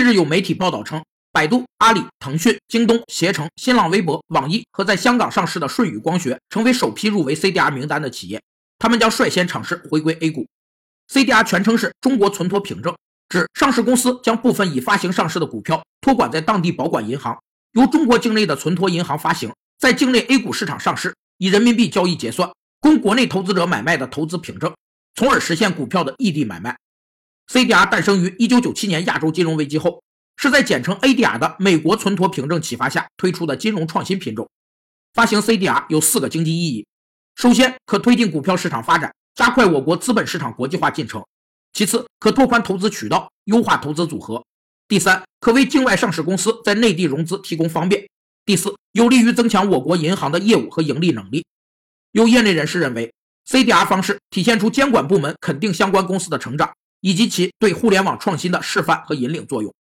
近日有媒体报道称，百度、阿里、腾讯、京东、携程、新浪微博、网易和在香港上市的舜宇光学成为首批入围 CDR 名单的企业，他们将率先尝试回归 A 股。CDR 全称是中国存托凭证，指上市公司将部分已发行上市的股票托管在当地保管银行，由中国境内的存托银行发行，在境内 A 股市场上市，以人民币交易结算，供国内投资者买卖的投资凭证，从而实现股票的异地买卖。CDR 诞生于1997年亚洲金融危机后，是在简称 ADR 的美国存托凭证启发下推出的金融创新品种。发行 CDR 有四个经济意义：首先，可推进股票市场发展。加快我国资本市场国际化进程。其次，可拓宽投资渠道，优化投资组合。第三，可为境外上市公司在内地融资提供方便。第四，有利于增强我国银行的业务和盈利能力。有业内人士认为，CDR 方式体现出监管部门肯定相关公司的成长，以及其对互联网创新的示范和引领作用。